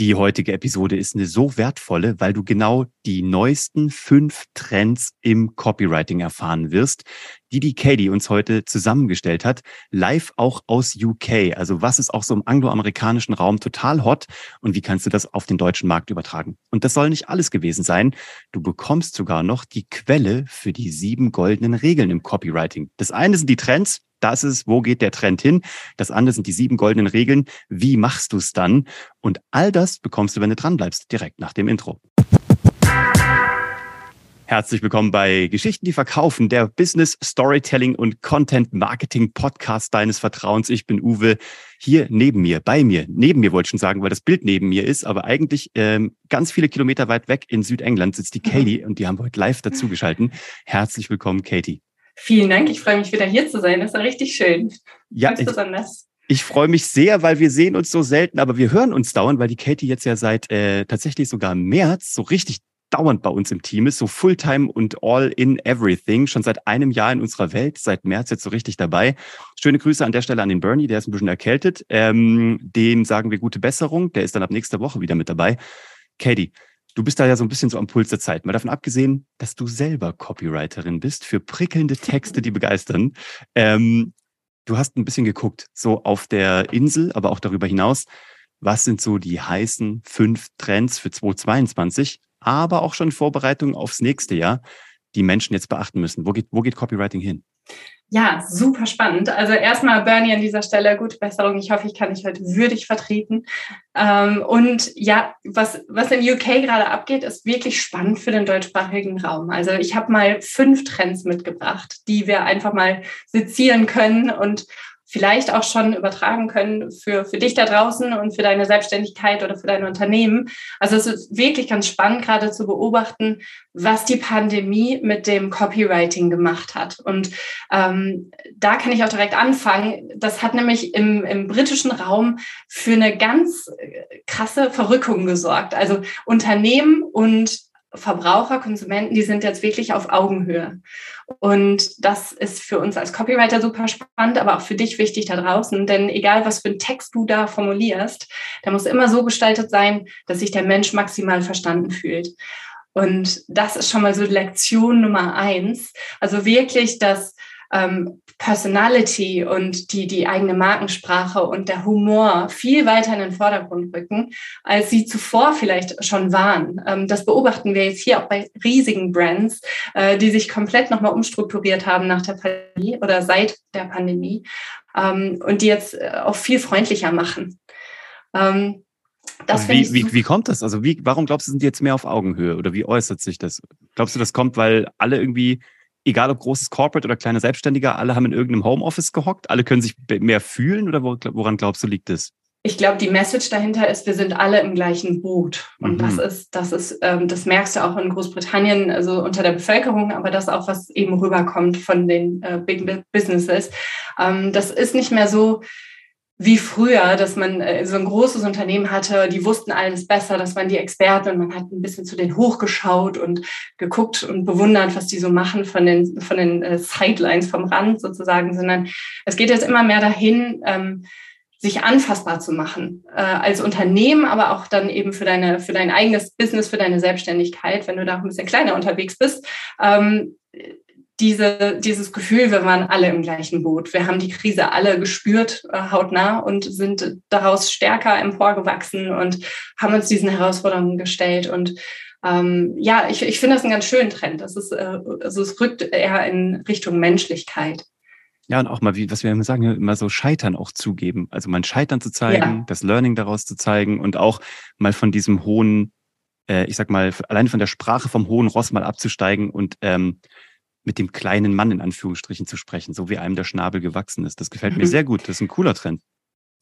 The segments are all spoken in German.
Die heutige Episode ist eine so wertvolle, weil du genau die neuesten fünf Trends im Copywriting erfahren wirst, die die Katie uns heute zusammengestellt hat, live auch aus UK. Also was ist auch so im angloamerikanischen Raum total hot und wie kannst du das auf den deutschen Markt übertragen? Und das soll nicht alles gewesen sein. Du bekommst sogar noch die Quelle für die sieben goldenen Regeln im Copywriting. Das eine sind die Trends, das ist, wo geht der Trend hin? Das andere sind die sieben goldenen Regeln. Wie machst du es dann? Und all das bekommst du, wenn du dranbleibst, direkt nach dem Intro. Herzlich willkommen bei Geschichten, die verkaufen, der Business Storytelling und Content Marketing Podcast deines Vertrauens. Ich bin Uwe, hier neben mir, bei mir, neben mir wollte ich schon sagen, weil das Bild neben mir ist, aber eigentlich ähm, ganz viele Kilometer weit weg in Südengland sitzt die mhm. Katie und die haben wir heute live dazugeschalten. Herzlich willkommen, Katie. Vielen Dank. Ich freue mich wieder hier zu sein. Das war richtig schön. Ja, Ganz ich, besonders. Ich freue mich sehr, weil wir sehen uns so selten, aber wir hören uns dauernd, weil die Katie jetzt ja seit äh, tatsächlich sogar März so richtig dauernd bei uns im Team ist, so Fulltime und all in everything, schon seit einem Jahr in unserer Welt, seit März jetzt so richtig dabei. Schöne Grüße an der Stelle an den Bernie, der ist ein bisschen erkältet. Ähm, dem sagen wir gute Besserung, der ist dann ab nächster Woche wieder mit dabei. Katie, Du bist da ja so ein bisschen so am Puls der Zeit. Mal davon abgesehen, dass du selber Copywriterin bist für prickelnde Texte, die begeistern. Ähm, du hast ein bisschen geguckt, so auf der Insel, aber auch darüber hinaus. Was sind so die heißen fünf Trends für 2022, aber auch schon Vorbereitungen aufs nächste Jahr, die Menschen jetzt beachten müssen? Wo geht, wo geht Copywriting hin? Ja, super spannend. Also erstmal Bernie an dieser Stelle, gute Besserung. Ich hoffe, ich kann dich heute würdig vertreten. Ähm, und ja, was, was in UK gerade abgeht, ist wirklich spannend für den deutschsprachigen Raum. Also ich habe mal fünf Trends mitgebracht, die wir einfach mal sezieren können und vielleicht auch schon übertragen können für, für dich da draußen und für deine Selbstständigkeit oder für dein Unternehmen. Also es ist wirklich ganz spannend gerade zu beobachten, was die Pandemie mit dem Copywriting gemacht hat. Und ähm, da kann ich auch direkt anfangen. Das hat nämlich im, im britischen Raum für eine ganz krasse Verrückung gesorgt. Also Unternehmen und Verbraucher, Konsumenten, die sind jetzt wirklich auf Augenhöhe. Und das ist für uns als Copywriter super spannend, aber auch für dich wichtig da draußen. Denn egal, was für einen Text du da formulierst, der muss immer so gestaltet sein, dass sich der Mensch maximal verstanden fühlt. Und das ist schon mal so Lektion Nummer eins. Also wirklich das ähm, Personality und die, die eigene Markensprache und der Humor viel weiter in den Vordergrund rücken, als sie zuvor vielleicht schon waren. Ähm, das beobachten wir jetzt hier auch bei riesigen Brands, äh, die sich komplett nochmal umstrukturiert haben nach der Pandemie oder seit der Pandemie ähm, und die jetzt äh, auch viel freundlicher machen. Ähm, wie, wie, wie kommt das? Also wie, warum glaubst du, sind die jetzt mehr auf Augenhöhe oder wie äußert sich das? Glaubst du, das kommt, weil alle irgendwie egal ob großes Corporate oder kleiner Selbstständiger, alle haben in irgendeinem Homeoffice gehockt, alle können sich mehr fühlen oder woran glaubst du, liegt es? Ich glaube, die Message dahinter ist, wir sind alle im gleichen Boot. Und mhm. das ist, das ist, ähm, das merkst du auch in Großbritannien, also unter der Bevölkerung, aber das auch, was eben rüberkommt von den äh, Big Businesses. Ähm, das ist nicht mehr so, wie früher, dass man äh, so ein großes Unternehmen hatte, die wussten alles besser, das waren die Experten und man hat ein bisschen zu denen hochgeschaut und geguckt und bewundert, was die so machen von den, von den äh, Sidelines, vom Rand sozusagen, sondern es geht jetzt immer mehr dahin, ähm, sich anfassbar zu machen äh, als Unternehmen, aber auch dann eben für deine für dein eigenes Business, für deine Selbstständigkeit, wenn du da auch ein bisschen kleiner unterwegs bist. Ähm, diese, dieses Gefühl, wir waren alle im gleichen Boot. Wir haben die Krise alle gespürt, äh, hautnah, und sind daraus stärker emporgewachsen und haben uns diesen Herausforderungen gestellt. Und ähm, ja, ich, ich finde das einen ganz schönen Trend. Das ist, äh, also es rückt eher in Richtung Menschlichkeit. Ja, und auch mal, wie, was wir immer sagen, immer so Scheitern auch zugeben. Also mal Scheitern zu zeigen, ja. das Learning daraus zu zeigen und auch mal von diesem hohen, äh, ich sag mal, allein von der Sprache vom hohen Ross mal abzusteigen und ähm, mit dem kleinen Mann in Anführungsstrichen zu sprechen, so wie einem der Schnabel gewachsen ist. Das gefällt mir sehr gut. Das ist ein cooler Trend.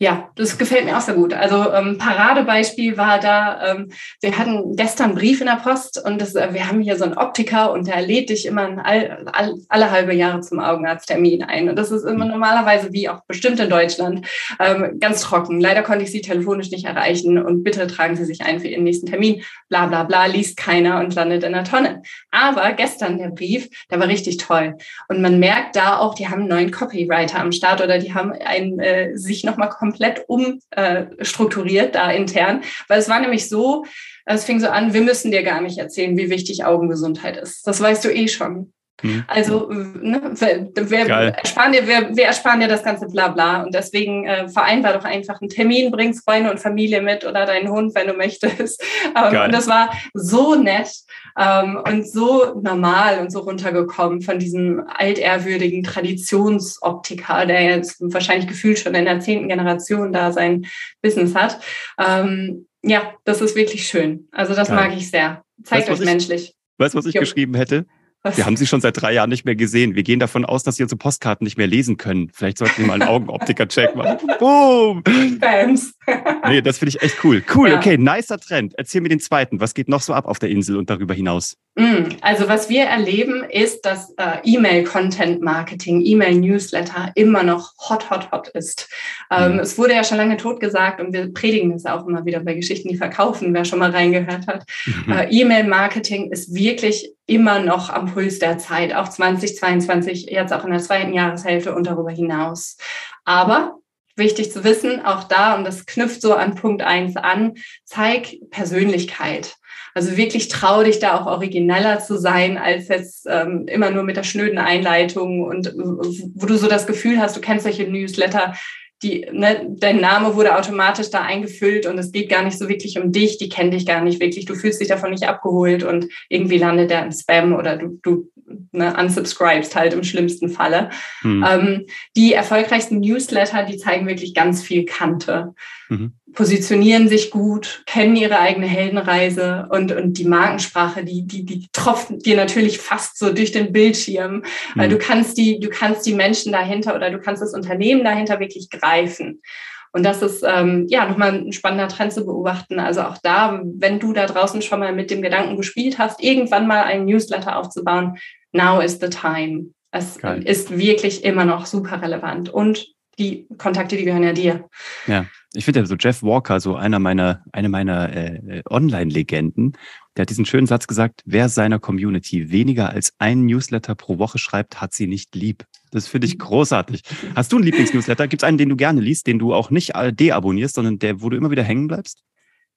Ja, das gefällt mir auch sehr gut. Also ähm, Paradebeispiel war da, ähm, wir hatten gestern einen Brief in der Post und das, äh, wir haben hier so einen Optiker und der lädt dich immer all, all, alle halbe Jahre zum Augenarzttermin ein. Und das ist immer mhm. normalerweise, wie auch bestimmt in Deutschland, ähm, ganz trocken. Leider konnte ich Sie telefonisch nicht erreichen und bitte tragen Sie sich ein für Ihren nächsten Termin. Bla bla bla, liest keiner und landet in der Tonne. Aber gestern der Brief, der war richtig toll. Und man merkt da auch, die haben einen neuen Copywriter am Start oder die haben einen, äh, sich nochmal komplett komplett umstrukturiert da intern, weil es war nämlich so, es fing so an, wir müssen dir gar nicht erzählen, wie wichtig Augengesundheit ist. Das weißt du eh schon. Hm. Also ne, wer, ersparen dir, wer, wer ersparen dir das ganze Blabla? Und deswegen äh, vereinbar doch einfach einen Termin, bring Freunde und Familie mit oder deinen Hund, wenn du möchtest. Ähm, und das war so nett ähm, und so normal und so runtergekommen von diesem altehrwürdigen Traditionsoptiker, der jetzt wahrscheinlich gefühlt schon in der zehnten Generation da sein Business hat. Ähm, ja, das ist wirklich schön. Also das Geil. mag ich sehr. Zeigt weißt, euch menschlich. Weißt du, was ich jo. geschrieben hätte? Was? Wir haben sie schon seit drei Jahren nicht mehr gesehen. Wir gehen davon aus, dass sie unsere Postkarten nicht mehr lesen können. Vielleicht sollten wir mal einen Augenoptiker-Check machen. Boom! Fans. nee, das finde ich echt cool. Cool, ja. okay, nicer Trend. Erzähl mir den zweiten. Was geht noch so ab auf der Insel und darüber hinaus? Mm, also was wir erleben, ist, dass äh, E-Mail-Content-Marketing, E-Mail-Newsletter immer noch hot, hot, hot ist. Ähm, mhm. Es wurde ja schon lange tot gesagt und wir predigen es auch immer wieder bei Geschichten, die verkaufen, wer schon mal reingehört hat. Mhm. Äh, E-Mail-Marketing ist wirklich immer noch am Puls der Zeit, auch 2022, jetzt auch in der zweiten Jahreshälfte und darüber hinaus. Aber wichtig zu wissen, auch da, und das knüpft so an Punkt eins an, zeig Persönlichkeit. Also wirklich trau dich da auch origineller zu sein, als jetzt ähm, immer nur mit der schnöden Einleitung und wo du so das Gefühl hast, du kennst solche Newsletter, die, ne, dein Name wurde automatisch da eingefüllt und es geht gar nicht so wirklich um dich, die kennen dich gar nicht wirklich, du fühlst dich davon nicht abgeholt und irgendwie landet der im Spam oder du, du ne, unsubscribest halt im schlimmsten Falle. Hm. Ähm, die erfolgreichsten Newsletter, die zeigen wirklich ganz viel Kante. Mhm. Positionieren sich gut, kennen ihre eigene Heldenreise und, und die Markensprache, die, die, die tropft dir natürlich fast so durch den Bildschirm. Mhm. Du kannst die, du kannst die Menschen dahinter oder du kannst das Unternehmen dahinter wirklich greifen. Und das ist ähm, ja nochmal ein spannender Trend zu beobachten. Also auch da, wenn du da draußen schon mal mit dem Gedanken gespielt hast, irgendwann mal einen Newsletter aufzubauen, now is the time. Es Geil. ist wirklich immer noch super relevant. Und die Kontakte, die gehören ja dir. Ja, ich finde ja so Jeff Walker, so einer meiner, eine meiner äh, Online-Legenden, der hat diesen schönen Satz gesagt, wer seiner Community weniger als einen Newsletter pro Woche schreibt, hat sie nicht lieb. Das finde ich großartig. Hast du einen Lieblingsnewsletter? Gibt es einen, den du gerne liest, den du auch nicht deabonnierst, sondern der, wo du immer wieder hängen bleibst?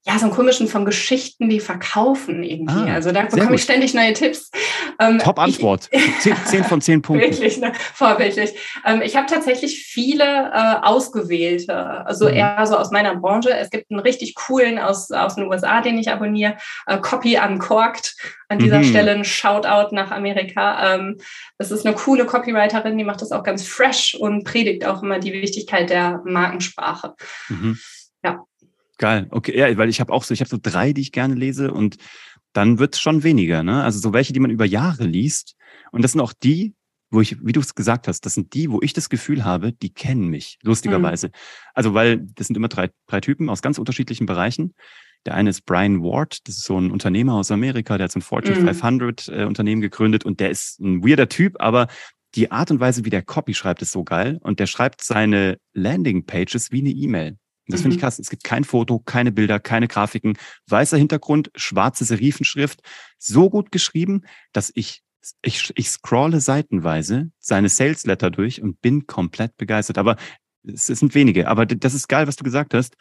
ja, so einen komischen von Geschichten, die verkaufen irgendwie. Ah, also da bekomme ich ständig neue Tipps. Ähm, Top Antwort. Zehn, zehn, von zehn Punkten. Wirklich, ne? vorbildlich. Ähm, ich habe tatsächlich viele äh, ausgewählte, also mhm. eher so aus meiner Branche. Es gibt einen richtig coolen aus, aus den USA, den ich abonniere, äh, Copy Uncorked. An dieser mhm. Stelle ein Shoutout nach Amerika. Ähm, das ist eine coole Copywriterin, die macht das auch ganz fresh und predigt auch immer die Wichtigkeit der Markensprache. Mhm. Ja. Geil, okay, ja, weil ich habe auch so, ich habe so drei, die ich gerne lese und dann wird es schon weniger, ne? Also so welche, die man über Jahre liest. Und das sind auch die, wo ich, wie du es gesagt hast, das sind die, wo ich das Gefühl habe, die kennen mich, lustigerweise. Mhm. Also, weil das sind immer drei, drei Typen aus ganz unterschiedlichen Bereichen. Der eine ist Brian Ward, das ist so ein Unternehmer aus Amerika, der hat so ein Fortune mhm. 500 äh, Unternehmen gegründet und der ist ein weirder Typ, aber die Art und Weise, wie der Copy schreibt, ist so geil. Und der schreibt seine Landing Pages wie eine E-Mail. Das mhm. finde ich krass. Es gibt kein Foto, keine Bilder, keine Grafiken, weißer Hintergrund, schwarze Serifenschrift, so gut geschrieben, dass ich ich, ich scrolle seitenweise seine Sales Letter durch und bin komplett begeistert. Aber es sind wenige. Aber das ist geil, was du gesagt hast.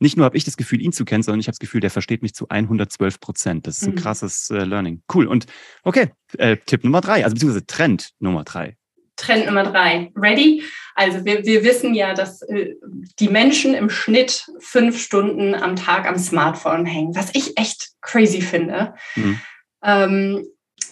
Nicht nur habe ich das Gefühl, ihn zu kennen, sondern ich habe das Gefühl, der versteht mich zu 112 Prozent. Das ist ein mhm. krasses äh, Learning. Cool. Und okay, äh, Tipp Nummer drei, also beziehungsweise Trend Nummer drei. Trend Nummer drei. Ready? Also wir, wir wissen ja, dass äh, die Menschen im Schnitt fünf Stunden am Tag am Smartphone hängen, was ich echt crazy finde. Mhm. Ähm,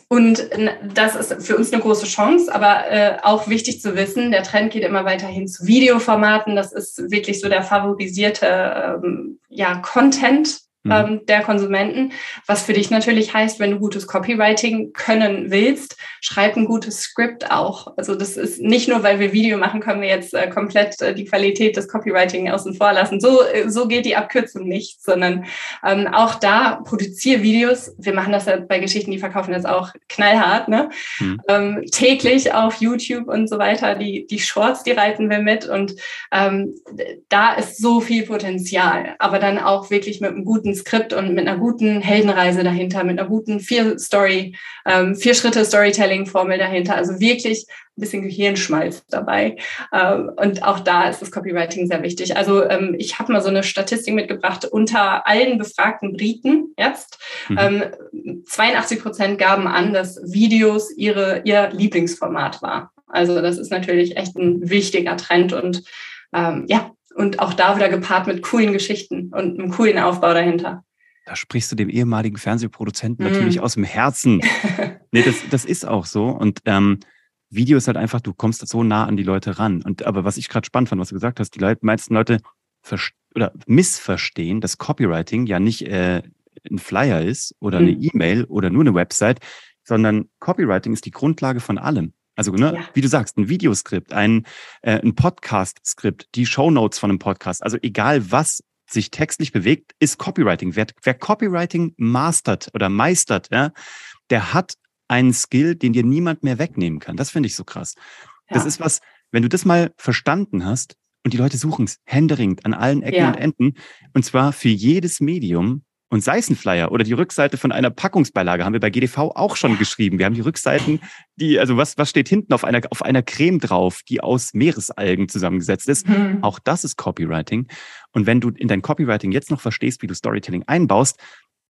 und das ist für uns eine große Chance, aber äh, auch wichtig zu wissen, der Trend geht immer weiter hin zu Videoformaten. Das ist wirklich so der favorisierte ähm, ja, Content, mhm. ähm, der Konsumenten. Was für dich natürlich heißt, wenn du gutes Copywriting können willst, schreib ein gutes Skript auch. Also das ist nicht nur, weil wir Video machen, können wir jetzt äh, komplett äh, die Qualität des Copywriting außen vor lassen. So, äh, so geht die Abkürzung nicht, sondern ähm, auch da produziere Videos. Wir machen das ja bei Geschichten, die verkaufen das auch knallhart, ne? Mhm. Ähm, täglich auf YouTube und so weiter. Die, die Shorts, die reiten wir mit und ähm, da ist so viel Potenzial, aber dann auch wirklich mit einem guten guten Skript und mit einer guten Heldenreise dahinter, mit einer guten vier Story, ähm, vier Schritte Storytelling Formel dahinter. Also wirklich ein bisschen Gehirnschmalz dabei. Ähm, und auch da ist das Copywriting sehr wichtig. Also ähm, ich habe mal so eine Statistik mitgebracht unter allen befragten Briten jetzt. Mhm. 82 ähm, Prozent gaben an, dass Videos ihre, ihr Lieblingsformat war. Also das ist natürlich echt ein wichtiger Trend und ähm, ja, und auch da wieder gepaart mit coolen Geschichten und einem coolen Aufbau dahinter. Da sprichst du dem ehemaligen Fernsehproduzenten mm. natürlich aus dem Herzen. nee, das, das ist auch so. Und ähm, Video ist halt einfach, du kommst so nah an die Leute ran. Und aber was ich gerade spannend fand, was du gesagt hast, die Leute, meisten Leute oder missverstehen, dass Copywriting ja nicht äh, ein Flyer ist oder mm. eine E-Mail oder nur eine Website, sondern Copywriting ist die Grundlage von allem. Also, ne, ja. wie du sagst, ein Videoskript, ein, äh, ein Podcast-Skript, die Shownotes von einem Podcast. Also egal, was sich textlich bewegt, ist Copywriting. Wer, wer Copywriting mastert oder meistert, ja, der hat einen Skill, den dir niemand mehr wegnehmen kann. Das finde ich so krass. Ja. Das ist was, wenn du das mal verstanden hast und die Leute suchen es händeringend an allen Ecken ja. und Enden, und zwar für jedes Medium, und sei es ein Flyer oder die Rückseite von einer Packungsbeilage, haben wir bei GDV auch schon geschrieben. Wir haben die Rückseiten, die, also was, was steht hinten auf einer, auf einer Creme drauf, die aus Meeresalgen zusammengesetzt ist. Mhm. Auch das ist Copywriting. Und wenn du in dein Copywriting jetzt noch verstehst, wie du Storytelling einbaust,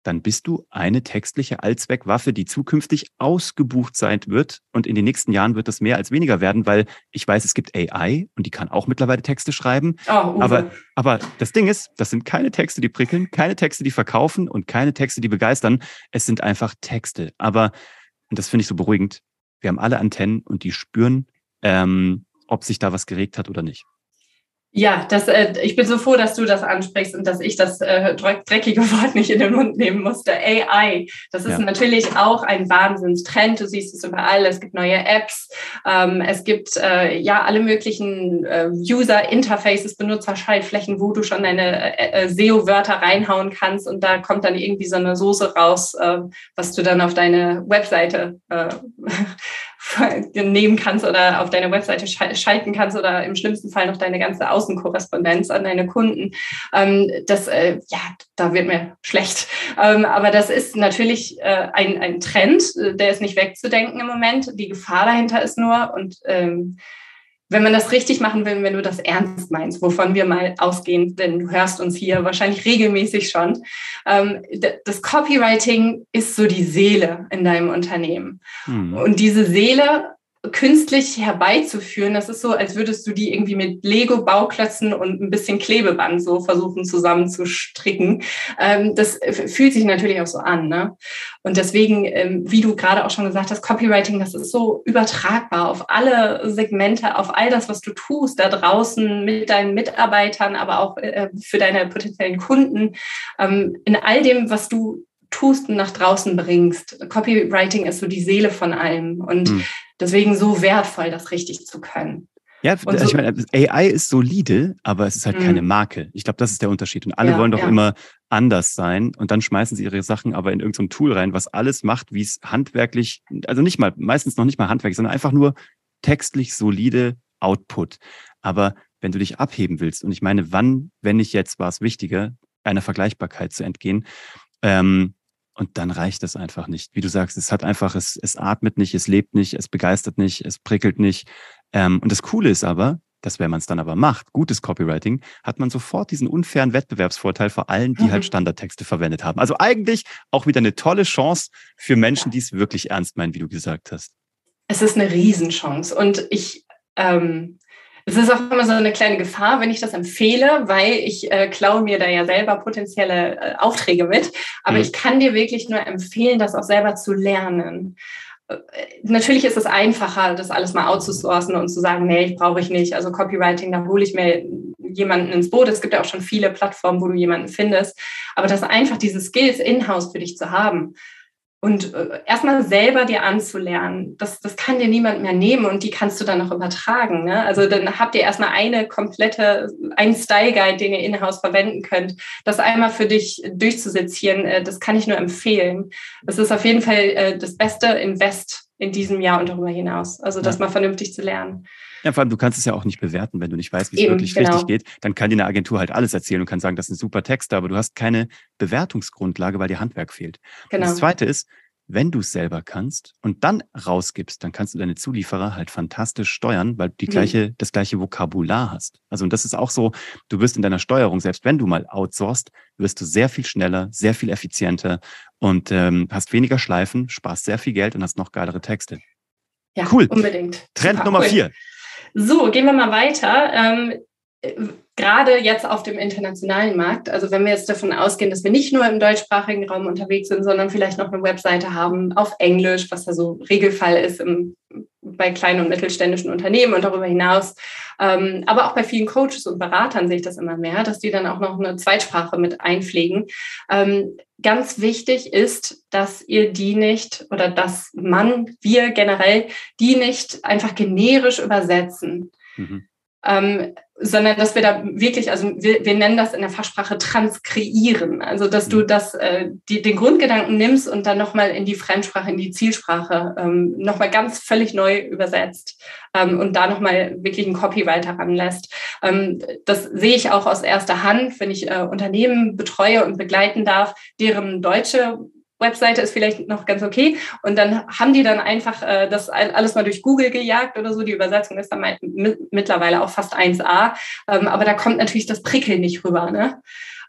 dann bist du eine textliche Allzweckwaffe, die zukünftig ausgebucht sein wird. Und in den nächsten Jahren wird das mehr als weniger werden, weil ich weiß, es gibt AI und die kann auch mittlerweile Texte schreiben. Oh, aber, aber das Ding ist, das sind keine Texte, die prickeln, keine Texte, die verkaufen und keine Texte, die begeistern. Es sind einfach Texte. Aber, und das finde ich so beruhigend, wir haben alle Antennen und die spüren, ähm, ob sich da was geregt hat oder nicht. Ja, das, äh, ich bin so froh, dass du das ansprichst und dass ich das äh, dreckige Wort nicht in den Mund nehmen musste. AI, das ist ja. natürlich auch ein Wahnsinnstrend. Du siehst es überall. Es gibt neue Apps, ähm, es gibt äh, ja alle möglichen äh, User-Interfaces, Benutzerschaltflächen, wo du schon deine äh, äh SEO-Wörter reinhauen kannst und da kommt dann irgendwie so eine Soße raus, äh, was du dann auf deine Webseite äh, nehmen kannst oder auf deine Webseite schalten kannst oder im schlimmsten Fall noch deine ganze Außenkorrespondenz an deine Kunden. Ähm, das, äh, ja, da wird mir schlecht. Ähm, aber das ist natürlich äh, ein, ein Trend, äh, der ist nicht wegzudenken im Moment. Die Gefahr dahinter ist nur und ähm, wenn man das richtig machen will, wenn du das ernst meinst, wovon wir mal ausgehen, denn du hörst uns hier wahrscheinlich regelmäßig schon, ähm, das Copywriting ist so die Seele in deinem Unternehmen. Mhm. Und diese Seele künstlich herbeizuführen, das ist so, als würdest du die irgendwie mit Lego-Bauklötzen und ein bisschen Klebeband so versuchen zusammenzustricken. Ähm, das fühlt sich natürlich auch so an. Ne? Und deswegen, ähm, wie du gerade auch schon gesagt hast, Copywriting, das ist so übertragbar auf alle Segmente, auf all das, was du tust da draußen mit deinen Mitarbeitern, aber auch äh, für deine potenziellen Kunden. Ähm, in all dem, was du tust und nach draußen bringst. Copywriting ist so die Seele von allem. Und mhm deswegen so wertvoll, das richtig zu können. Ja, so, ich meine, AI ist solide, aber es ist halt mh. keine Marke. Ich glaube, das ist der Unterschied. Und alle ja, wollen doch ja. immer anders sein und dann schmeißen sie ihre Sachen aber in irgendein Tool rein, was alles macht, wie es handwerklich, also nicht mal, meistens noch nicht mal handwerklich, sondern einfach nur textlich solide Output. Aber wenn du dich abheben willst, und ich meine, wann, wenn nicht jetzt, war es wichtiger, einer Vergleichbarkeit zu entgehen, ähm, und dann reicht es einfach nicht. Wie du sagst, es hat einfach, es, es atmet nicht, es lebt nicht, es begeistert nicht, es prickelt nicht. Ähm, und das Coole ist aber, dass wenn man es dann aber macht, gutes Copywriting, hat man sofort diesen unfairen Wettbewerbsvorteil vor allen, die halt mhm. halt Standardtexte verwendet haben. Also eigentlich auch wieder eine tolle Chance für Menschen, die es wirklich ernst meinen, wie du gesagt hast. Es ist eine Riesenchance. Und ich ähm, es ist auch immer so eine kleine Gefahr, wenn ich das empfehle, weil ich äh, klaue mir da ja selber potenzielle äh, Aufträge mit. Aber mhm. ich kann dir wirklich nur empfehlen, das auch selber zu lernen. Äh, natürlich ist es einfacher, das alles mal outzusourcen und zu sagen, nee, ich brauche ich nicht. Also Copywriting, da hole ich mir jemanden ins Boot. Es gibt ja auch schon viele Plattformen, wo du jemanden findest. Aber das einfach diese Skills in-house für dich zu haben, und äh, erstmal selber dir anzulernen, das, das kann dir niemand mehr nehmen und die kannst du dann noch übertragen. Ne? Also dann habt ihr erstmal eine komplette, einen Style Guide, den ihr in-house verwenden könnt. Das einmal für dich durchzusezieren, äh, das kann ich nur empfehlen. Das ist auf jeden Fall äh, das beste Invest in diesem Jahr und darüber hinaus. Also das ja. mal vernünftig zu lernen. Ja, vor allem, du kannst es ja auch nicht bewerten, wenn du nicht weißt, wie es wirklich genau. richtig geht. Dann kann dir eine Agentur halt alles erzählen und kann sagen, das sind super Texte, aber du hast keine Bewertungsgrundlage, weil dir Handwerk fehlt. Genau. das Zweite ist, wenn du es selber kannst und dann rausgibst, dann kannst du deine Zulieferer halt fantastisch steuern, weil du die mhm. gleiche, das gleiche Vokabular hast. Also, und das ist auch so, du wirst in deiner Steuerung, selbst wenn du mal outsourcest, wirst du sehr viel schneller, sehr viel effizienter und ähm, hast weniger Schleifen, sparst sehr viel Geld und hast noch geilere Texte. Ja, cool. Unbedingt. Trend Super, Nummer cool. vier. So, gehen wir mal weiter. Ähm, gerade jetzt auf dem internationalen Markt, also wenn wir jetzt davon ausgehen, dass wir nicht nur im deutschsprachigen Raum unterwegs sind, sondern vielleicht noch eine Webseite haben auf Englisch, was da so Regelfall ist im, bei kleinen und mittelständischen Unternehmen und darüber hinaus, ähm, aber auch bei vielen Coaches und Beratern sehe ich das immer mehr, dass die dann auch noch eine Zweitsprache mit einpflegen. Ähm, ganz wichtig ist, dass ihr die nicht oder dass man, wir generell, die nicht einfach generisch übersetzen. Mhm. Ähm, sondern dass wir da wirklich, also wir, wir nennen das in der Fachsprache transkreieren, also dass du mhm. das, äh, die, den Grundgedanken nimmst und dann nochmal in die Fremdsprache, in die Zielsprache ähm, nochmal ganz völlig neu übersetzt ähm, und da nochmal wirklich einen Copywriter ranlässt. Ähm, das sehe ich auch aus erster Hand, wenn ich äh, Unternehmen betreue und begleiten darf, deren deutsche Webseite ist vielleicht noch ganz okay. Und dann haben die dann einfach äh, das alles mal durch Google gejagt oder so. Die Übersetzung ist dann mittlerweile auch fast 1a. Ähm, aber da kommt natürlich das Prickeln nicht rüber. Ne?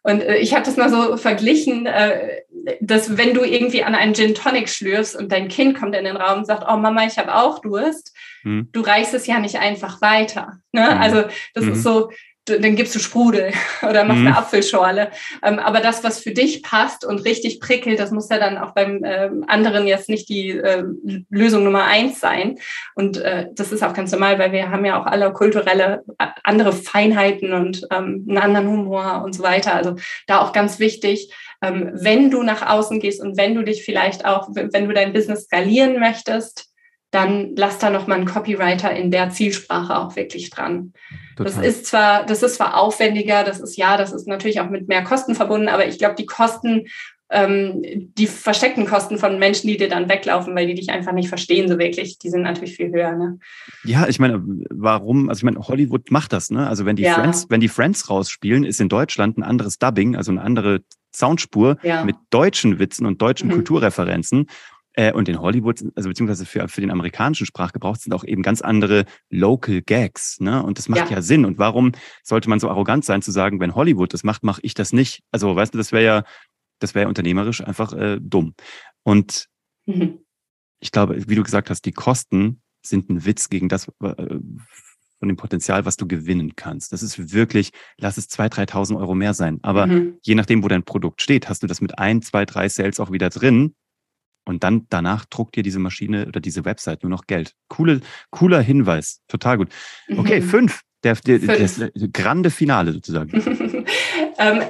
Und äh, ich habe das mal so verglichen, äh, dass wenn du irgendwie an einen Gin Tonic schlürfst und dein Kind kommt in den Raum und sagt, oh Mama, ich habe auch Durst, hm. du reichst es ja nicht einfach weiter. Ne? Hm. Also das hm. ist so, dann gibst du Sprudel oder machst mhm. eine Apfelschorle. Ähm, aber das, was für dich passt und richtig prickelt, das muss ja dann auch beim ähm, anderen jetzt nicht die äh, Lösung Nummer eins sein. Und äh, das ist auch ganz normal, weil wir haben ja auch alle kulturelle äh, andere Feinheiten und ähm, einen anderen Humor und so weiter. Also da auch ganz wichtig, ähm, wenn du nach außen gehst und wenn du dich vielleicht auch, wenn du dein Business skalieren möchtest, dann lass da noch mal einen Copywriter in der Zielsprache auch wirklich dran. Total. Das ist zwar, das ist zwar aufwendiger, das ist ja, das ist natürlich auch mit mehr Kosten verbunden, aber ich glaube, die Kosten, ähm, die versteckten Kosten von Menschen, die dir dann weglaufen, weil die dich einfach nicht verstehen so wirklich, die sind natürlich viel höher. Ne? Ja, ich meine, warum? Also ich meine, Hollywood macht das, ne? Also wenn die ja. Friends, wenn die Friends rausspielen, ist in Deutschland ein anderes Dubbing, also eine andere Soundspur ja. mit deutschen Witzen und deutschen mhm. Kulturreferenzen. Äh, und in Hollywood, also beziehungsweise für, für den amerikanischen Sprachgebrauch sind auch eben ganz andere Local Gags. Ne? Und das macht ja. ja Sinn. Und warum sollte man so arrogant sein zu sagen, wenn Hollywood das macht, mache ich das nicht? Also, weißt du, das wäre ja, das wäre unternehmerisch einfach äh, dumm. Und mhm. ich glaube, wie du gesagt hast, die Kosten sind ein Witz gegen das äh, von dem Potenzial, was du gewinnen kannst. Das ist wirklich, lass es 2.000, 3.000 Euro mehr sein. Aber mhm. je nachdem, wo dein Produkt steht, hast du das mit ein, zwei, drei Sales auch wieder drin und dann danach druckt dir diese Maschine oder diese Website nur noch Geld. Coole, cooler Hinweis. Total gut. Okay, mhm. fünf. Der, der, fünf. das grande Finale sozusagen. ähm,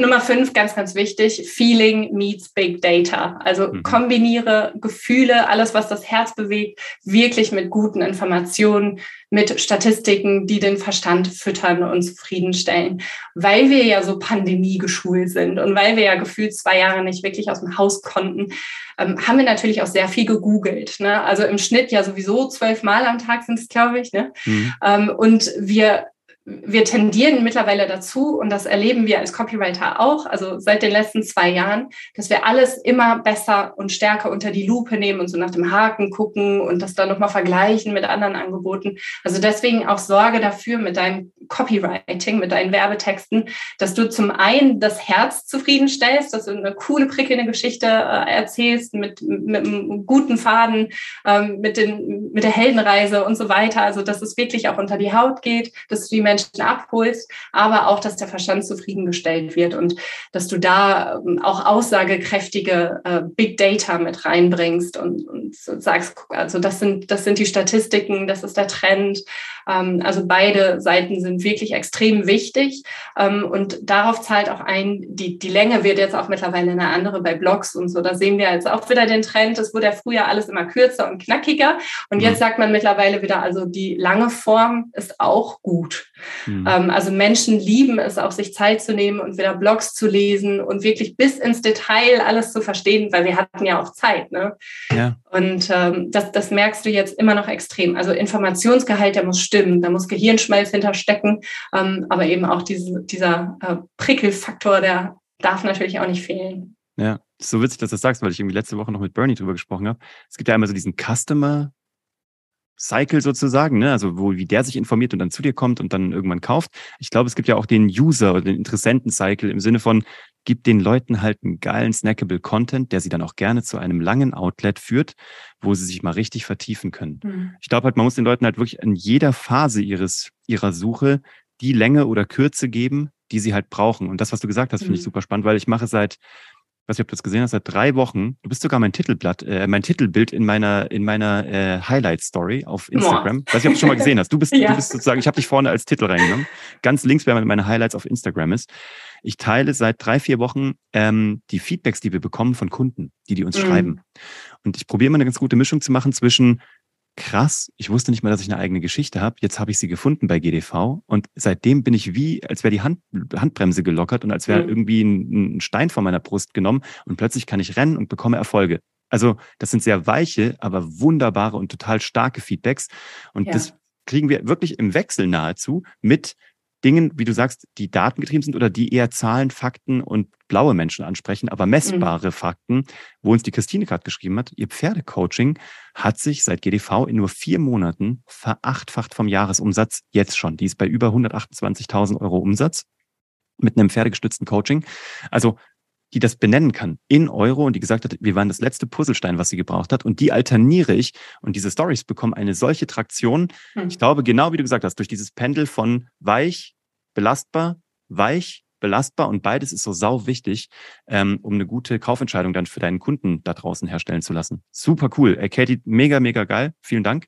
Nummer fünf, ganz, ganz wichtig. Feeling meets Big Data. Also mhm. kombiniere Gefühle, alles, was das Herz bewegt, wirklich mit guten Informationen, mit Statistiken, die den Verstand füttern und zufriedenstellen. Weil wir ja so pandemiegeschult sind und weil wir ja gefühlt zwei Jahre nicht wirklich aus dem Haus konnten, ähm, haben wir natürlich auch sehr viel gegoogelt. Ne? Also im Schnitt ja sowieso zwölf Mal am Tag sind es, glaube ich. Ne? Mhm. Ähm, und wir wir tendieren mittlerweile dazu, und das erleben wir als Copywriter auch, also seit den letzten zwei Jahren, dass wir alles immer besser und stärker unter die Lupe nehmen und so nach dem Haken gucken und das dann nochmal vergleichen mit anderen Angeboten. Also deswegen auch Sorge dafür mit deinem Copywriting, mit deinen Werbetexten, dass du zum einen das Herz zufriedenstellst, dass du eine coole, prickelnde Geschichte äh, erzählst mit, mit einem guten Faden, ähm, mit, den, mit der Heldenreise und so weiter. Also dass es wirklich auch unter die Haut geht, dass du die Menschen abholst, aber auch, dass der Verstand zufriedengestellt wird und dass du da ähm, auch aussagekräftige äh, Big Data mit reinbringst und, und sagst, also das sind, das sind die Statistiken, das ist der Trend. Ähm, also beide Seiten sind wirklich extrem wichtig ähm, und darauf zahlt auch ein, die, die Länge wird jetzt auch mittlerweile eine andere bei Blogs und so. Da sehen wir jetzt auch wieder den Trend. Es wurde ja früher alles immer kürzer und knackiger und jetzt mhm. sagt man mittlerweile wieder, also die lange Form ist auch gut. Mhm. Ähm, also Menschen lieben es auch, sich Zeit zu nehmen und wieder Blogs zu lesen und wirklich bis ins Detail alles zu verstehen, weil wir hatten ja auch Zeit. Ne? Ja. Und ähm, das, das merkst du jetzt immer noch extrem. Also Informationsgehalt, der muss stimmen, da muss Gehirnschmelz hinterstecken, ähm, aber eben auch diese, dieser äh, Prickelfaktor, der darf natürlich auch nicht fehlen. Ja, so witzig, dass du das sagst, weil ich irgendwie letzte Woche noch mit Bernie drüber gesprochen habe. Es gibt ja einmal so diesen Customer Cycle sozusagen, ne? also wo wie der sich informiert und dann zu dir kommt und dann irgendwann kauft. Ich glaube, es gibt ja auch den User oder den Interessenten-Cycle im Sinne von, gibt den Leuten halt einen geilen, snackable Content, der sie dann auch gerne zu einem langen Outlet führt, wo sie sich mal richtig vertiefen können. Mhm. Ich glaube halt, man muss den Leuten halt wirklich in jeder Phase ihres, ihrer Suche die Länge oder Kürze geben, die sie halt brauchen. Und das, was du gesagt hast, finde ich mhm. super spannend, weil ich mache seit weiß nicht, ob du das gesehen hast, seit drei Wochen. Du bist sogar mein Titelblatt, äh, mein Titelbild in meiner in meiner äh, Highlight Story auf Instagram. Boah. Weiß nicht, ob du schon mal gesehen hast. Du bist, ja. du bist sozusagen, ich habe dich vorne als Titel reingenommen. Ganz links, wer meine Highlights auf Instagram ist. Ich teile seit drei, vier Wochen ähm, die Feedbacks, die wir bekommen von Kunden, die die uns mhm. schreiben. Und ich probiere immer eine ganz gute Mischung zu machen zwischen krass, ich wusste nicht mal, dass ich eine eigene Geschichte habe. Jetzt habe ich sie gefunden bei GDV und seitdem bin ich wie, als wäre die Hand, Handbremse gelockert und als wäre mhm. irgendwie ein, ein, Stein von meiner Brust genommen und plötzlich kann ich rennen und bekomme Erfolge. Also das sind sehr weiche, aber wunderbare und total starke Feedbacks und ja. das kriegen wir wirklich im Wechsel nahezu mit Dingen, wie du sagst, die datengetrieben sind oder die eher Zahlen, Fakten und blaue Menschen ansprechen, aber messbare mhm. Fakten, wo uns die Christine gerade geschrieben hat, ihr Pferdecoaching hat sich seit GDV in nur vier Monaten verachtfacht vom Jahresumsatz jetzt schon. Die ist bei über 128.000 Euro Umsatz mit einem pferdegestützten Coaching. Also die das benennen kann in Euro und die gesagt hat, wir waren das letzte Puzzlestein, was sie gebraucht hat und die alterniere ich und diese Stories bekommen eine solche Traktion. Hm. Ich glaube, genau wie du gesagt hast, durch dieses Pendel von weich, belastbar, weich, belastbar und beides ist so sau wichtig, ähm, um eine gute Kaufentscheidung dann für deinen Kunden da draußen herstellen zu lassen. Super cool. Äh, Katie, mega, mega geil. Vielen Dank.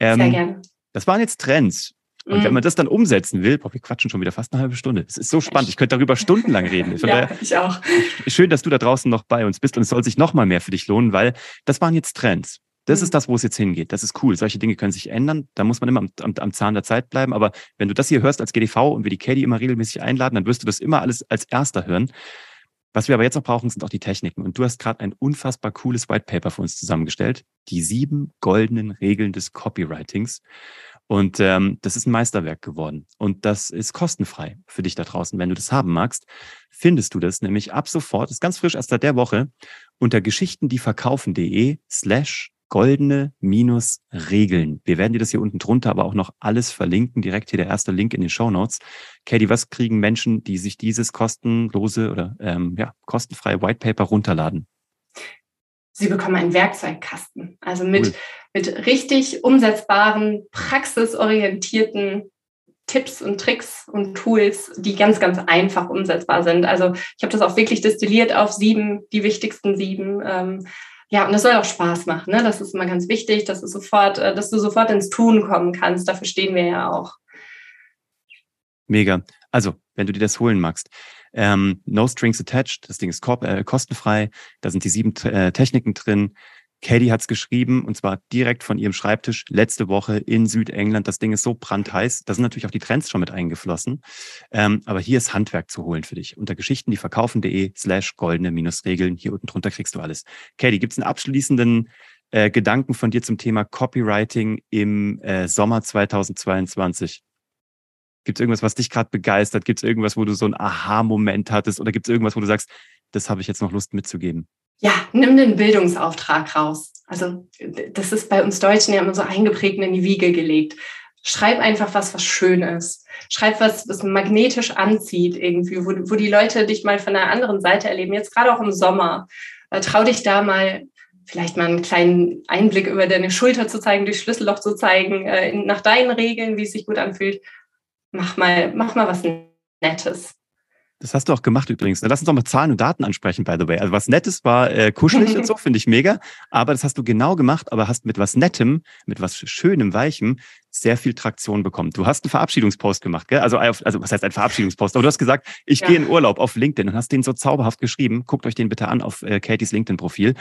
Ähm, Sehr gerne. Das waren jetzt Trends. Und wenn mhm. man das dann umsetzen will, boah, wir quatschen schon wieder fast eine halbe Stunde. Es ist so spannend. Ich könnte darüber stundenlang reden. Von ja, ich auch. Schön, dass du da draußen noch bei uns bist und es soll sich noch mal mehr für dich lohnen, weil das waren jetzt Trends. Das mhm. ist das, wo es jetzt hingeht. Das ist cool. Solche Dinge können sich ändern. Da muss man immer am, am, am, Zahn der Zeit bleiben. Aber wenn du das hier hörst als GDV und wir die Katie immer regelmäßig einladen, dann wirst du das immer alles als erster hören. Was wir aber jetzt noch brauchen, sind auch die Techniken. Und du hast gerade ein unfassbar cooles White Paper für uns zusammengestellt. Die sieben goldenen Regeln des Copywritings. Und ähm, das ist ein Meisterwerk geworden. Und das ist kostenfrei für dich da draußen. Wenn du das haben magst, findest du das nämlich ab sofort, ist ganz frisch erst seit der Woche, unter geschichtendieverkaufen.de slash goldene minus Regeln. Wir werden dir das hier unten drunter aber auch noch alles verlinken. Direkt hier der erste Link in den Show Notes. Katie, was kriegen Menschen, die sich dieses kostenlose oder ähm, ja, kostenfreie White Paper runterladen? Sie bekommen einen Werkzeugkasten, also mit, cool. Mit richtig umsetzbaren, praxisorientierten Tipps und Tricks und Tools, die ganz, ganz einfach umsetzbar sind. Also ich habe das auch wirklich destilliert auf sieben, die wichtigsten sieben. Ähm, ja, und das soll auch Spaß machen. Ne? Das ist immer ganz wichtig, dass du sofort, äh, dass du sofort ins Tun kommen kannst. Dafür stehen wir ja auch. Mega. Also, wenn du dir das holen magst, ähm, no strings attached, das Ding ist äh, kostenfrei, da sind die sieben äh, Techniken drin. Katie hat's geschrieben und zwar direkt von ihrem Schreibtisch letzte Woche in Südengland. Das Ding ist so brandheiß. Da sind natürlich auch die Trends schon mit eingeflossen. Ähm, aber hier ist Handwerk zu holen für dich. Unter Geschichten, die verkaufen.de slash goldene minus Regeln. Hier unten drunter kriegst du alles. Katie, gibt's einen abschließenden äh, Gedanken von dir zum Thema Copywriting im äh, Sommer 2022? Gibt es irgendwas, was dich gerade begeistert? Gibt es irgendwas, wo du so einen Aha-Moment hattest? Oder gibt es irgendwas, wo du sagst, das habe ich jetzt noch Lust mitzugeben? Ja, nimm den Bildungsauftrag raus. Also das ist bei uns Deutschen ja immer so eingeprägt in die Wiege gelegt. Schreib einfach was, was schön ist. Schreib was, was magnetisch anzieht irgendwie, wo, wo die Leute dich mal von der anderen Seite erleben. Jetzt gerade auch im Sommer. Äh, trau dich da mal vielleicht mal einen kleinen Einblick über deine Schulter zu zeigen, durch Schlüsselloch zu zeigen, äh, nach deinen Regeln, wie es sich gut anfühlt mach mal, mach mal was Nettes. Das hast du auch gemacht übrigens. Lass uns doch mal Zahlen und Daten ansprechen, by the way. Also was Nettes war äh, kuschelig und so, finde ich mega. Aber das hast du genau gemacht, aber hast mit was Nettem, mit was Schönem, Weichem sehr viel Traktion bekommen. Du hast einen Verabschiedungspost gemacht, gell? Also, also was heißt ein Verabschiedungspost? Aber du hast gesagt, ich ja. gehe in Urlaub auf LinkedIn und hast den so zauberhaft geschrieben. Guckt euch den bitte an auf äh, Katies LinkedIn-Profil.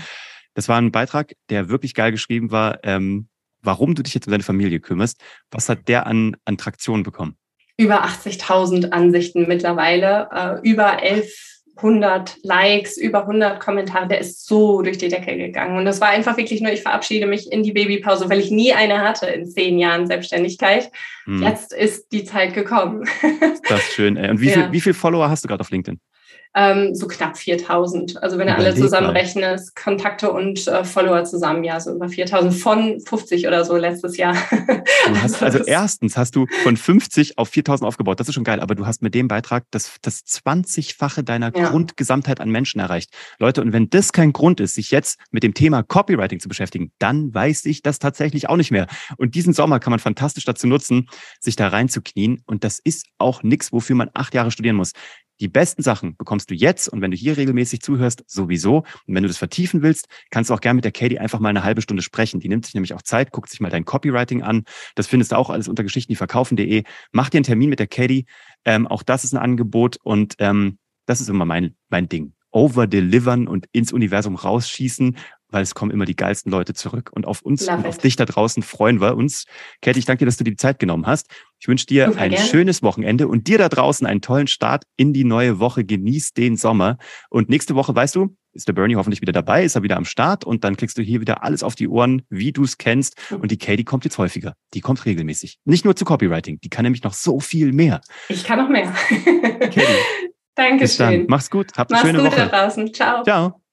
Das war ein Beitrag, der wirklich geil geschrieben war, ähm, warum du dich jetzt um deine Familie kümmerst. Was hat der an, an Traktion bekommen? Über 80.000 Ansichten mittlerweile, äh, über 1100 Likes, über 100 Kommentare. Der ist so durch die Decke gegangen. Und das war einfach wirklich nur, ich verabschiede mich in die Babypause, weil ich nie eine hatte in zehn Jahren Selbstständigkeit. Hm. Jetzt ist die Zeit gekommen. Das ist schön. Ey. Und wie, ja. viel, wie viele Follower hast du gerade auf LinkedIn? Ähm, so knapp 4000. Also wenn du alle zusammenrechnest, Kontakte und äh, Follower zusammen, ja, so über 4000 von 50 oder so letztes Jahr. Du hast, also erstens hast du von 50 auf 4000 aufgebaut. Das ist schon geil. Aber du hast mit dem Beitrag das, das 20-fache deiner ja. Grundgesamtheit an Menschen erreicht. Leute, und wenn das kein Grund ist, sich jetzt mit dem Thema Copywriting zu beschäftigen, dann weiß ich das tatsächlich auch nicht mehr. Und diesen Sommer kann man fantastisch dazu nutzen, sich da reinzuknien. Und das ist auch nichts, wofür man acht Jahre studieren muss. Die besten Sachen bekommst du jetzt und wenn du hier regelmäßig zuhörst, sowieso. Und wenn du das vertiefen willst, kannst du auch gerne mit der Katie einfach mal eine halbe Stunde sprechen. Die nimmt sich nämlich auch Zeit, guckt sich mal dein Copywriting an. Das findest du auch alles unter geschichtendieverkaufen.de. Mach dir einen Termin mit der Katie. Ähm, auch das ist ein Angebot und ähm, das ist immer mein, mein Ding. Overdelivern und ins Universum rausschießen weil es kommen immer die geilsten Leute zurück. Und auf uns Love und auf dich da draußen freuen wir uns. Katie, ich danke dir, dass du dir die Zeit genommen hast. Ich wünsche dir Super ein gerne. schönes Wochenende und dir da draußen einen tollen Start in die neue Woche. Genieß den Sommer. Und nächste Woche, weißt du, ist der Bernie hoffentlich wieder dabei, ist er wieder am Start und dann kriegst du hier wieder alles auf die Ohren, wie du es kennst. Und die Katie kommt jetzt häufiger. Die kommt regelmäßig. Nicht nur zu Copywriting, die kann nämlich noch so viel mehr. Ich kann noch mehr. Katie. Dankeschön. Bis dann. Mach's gut. Habt eine Mach's schöne gut Woche. Da draußen. Ciao. Ciao.